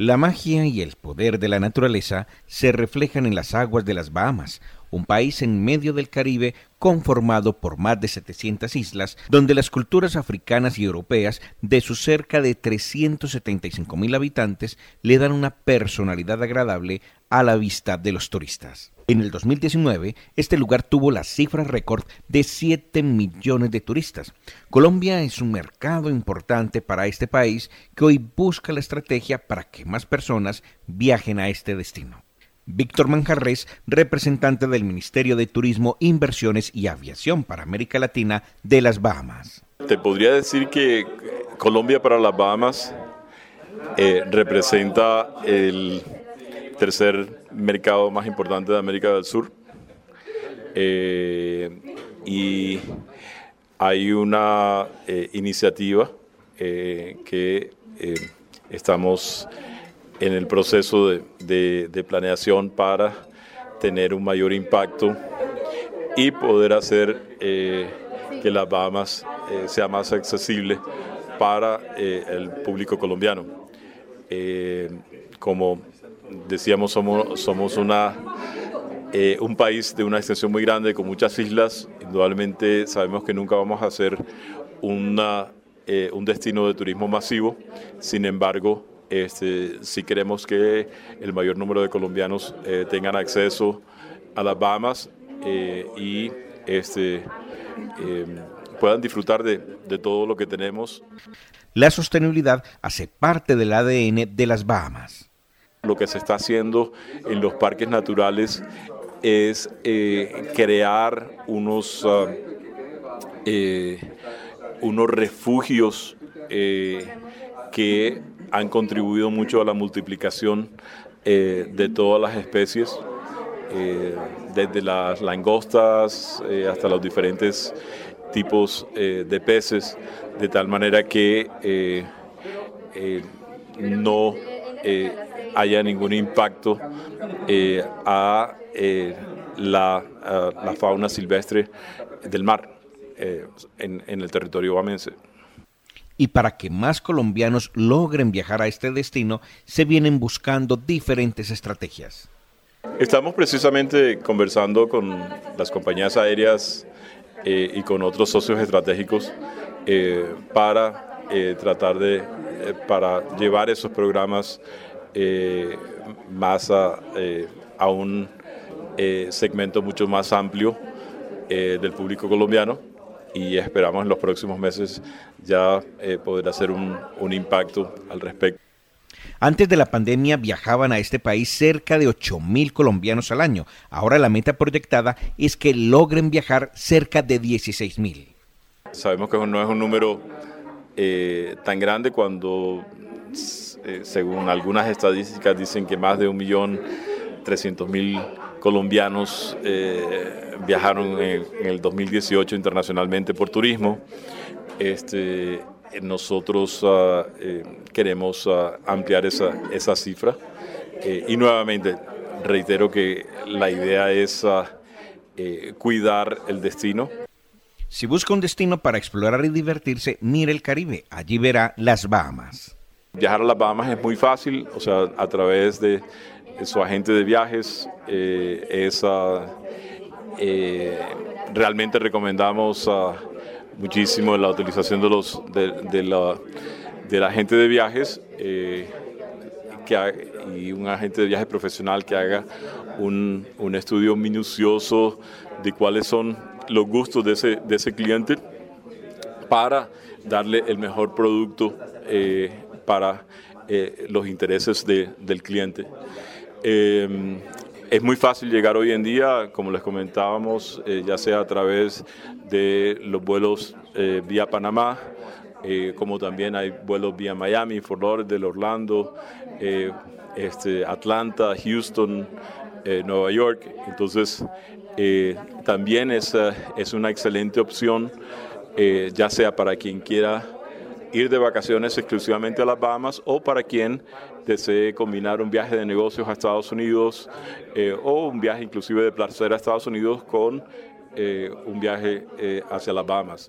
La magia y el poder de la naturaleza se reflejan en las aguas de las Bahamas, un país en medio del Caribe conformado por más de 700 islas, donde las culturas africanas y europeas de sus cerca de 375 mil habitantes le dan una personalidad agradable a la vista de los turistas. En el 2019, este lugar tuvo la cifra récord de 7 millones de turistas. Colombia es un mercado importante para este país que hoy busca la estrategia para que más personas viajen a este destino. Víctor Manjarres, representante del Ministerio de Turismo, Inversiones y Aviación para América Latina de las Bahamas. Te podría decir que Colombia para las Bahamas eh, representa el tercer mercado más importante de América del Sur. Eh, y hay una eh, iniciativa eh, que estamos en el proceso de, de, planeación para tener un mayor impacto y poder hacer que las Bahamas sea más accesible para el público colombiano. como decíamos, somos, somos una, eh, un país de una extensión muy grande, con muchas islas. Indudablemente sabemos que nunca vamos a ser una, eh, un destino de turismo masivo. Sin embargo, este, si queremos que el mayor número de colombianos eh, tengan acceso a las Bahamas y este, puedan disfrutar de, de todo lo que tenemos. La sostenibilidad hace parte del ADN de las Bahamas. Lo que se está haciendo en los parques naturales es eh, crear unos, ah, eh, unos refugios eh, que han contribuido mucho a la multiplicación de todas las especies, desde las langostas hasta los diferentes tipos de peces, de tal manera que no haya ningún impacto eh, a, eh, la, la, fauna silvestre del mar eh, en, en, el territorio bamense. Y para que más colombianos logren viajar a este destino, se vienen buscando diferentes estrategias. Estamos precisamente conversando con las compañías aéreas y con otros socios estratégicos para tratar de para llevar esos programas eh, más eh, a, un eh, segmento mucho más amplio del público colombiano y esperamos en los próximos meses ya poder hacer un, un impacto al respecto. Antes de la pandemia viajaban a este país cerca de 8 mil colombianos al año. Ahora la meta proyectada es que logren viajar cerca de 16 mil. Sabemos que no es un número tan grande cuando eh, según algunas estadísticas, dicen que más de un millón trescientos mil colombianos eh, viajaron en, el 2018 internacionalmente por turismo. Este, nosotros ah, eh, queremos ah, ampliar esa, esa cifra y nuevamente reitero que la idea es ah, cuidar el destino. Si busca un destino para explorar y divertirse, mire el Caribe. Allí verá las Bahamas. Viajar a las Bahamas es muy fácil, o sea, a través de su agente de viajes. Eh, eh, realmente recomendamos muchísimo la utilización de los de, la, del agente de viajes eh, y un agente de viajes profesional que haga un, un, estudio minucioso de cuáles son los gustos de ese, de ese cliente para darle el mejor producto para eh, los intereses del cliente. Em, es muy fácil llegar hoy en día, como les comentábamos, eh, ya sea a través de los vuelos eh, vía Panamá, como también hay vuelos vía Miami, Fort Lauderdale, Orlando, este, Atlanta, Houston, Nueva York. Entonces, también es, es una excelente opción, ya sea para quien quiera ir de vacaciones exclusivamente a las Bahamas o para quien desee combinar un viaje de negocios a Estados Unidos eh, o un viaje inclusive de placer a Estados Unidos con eh, un viaje eh, hacia las Bahamas.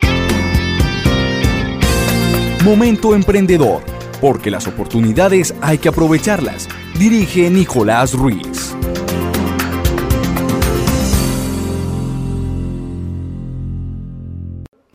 Momento Emprendedor, porque las oportunidades hay que aprovecharlas. Dirige Nicolás Ruiz.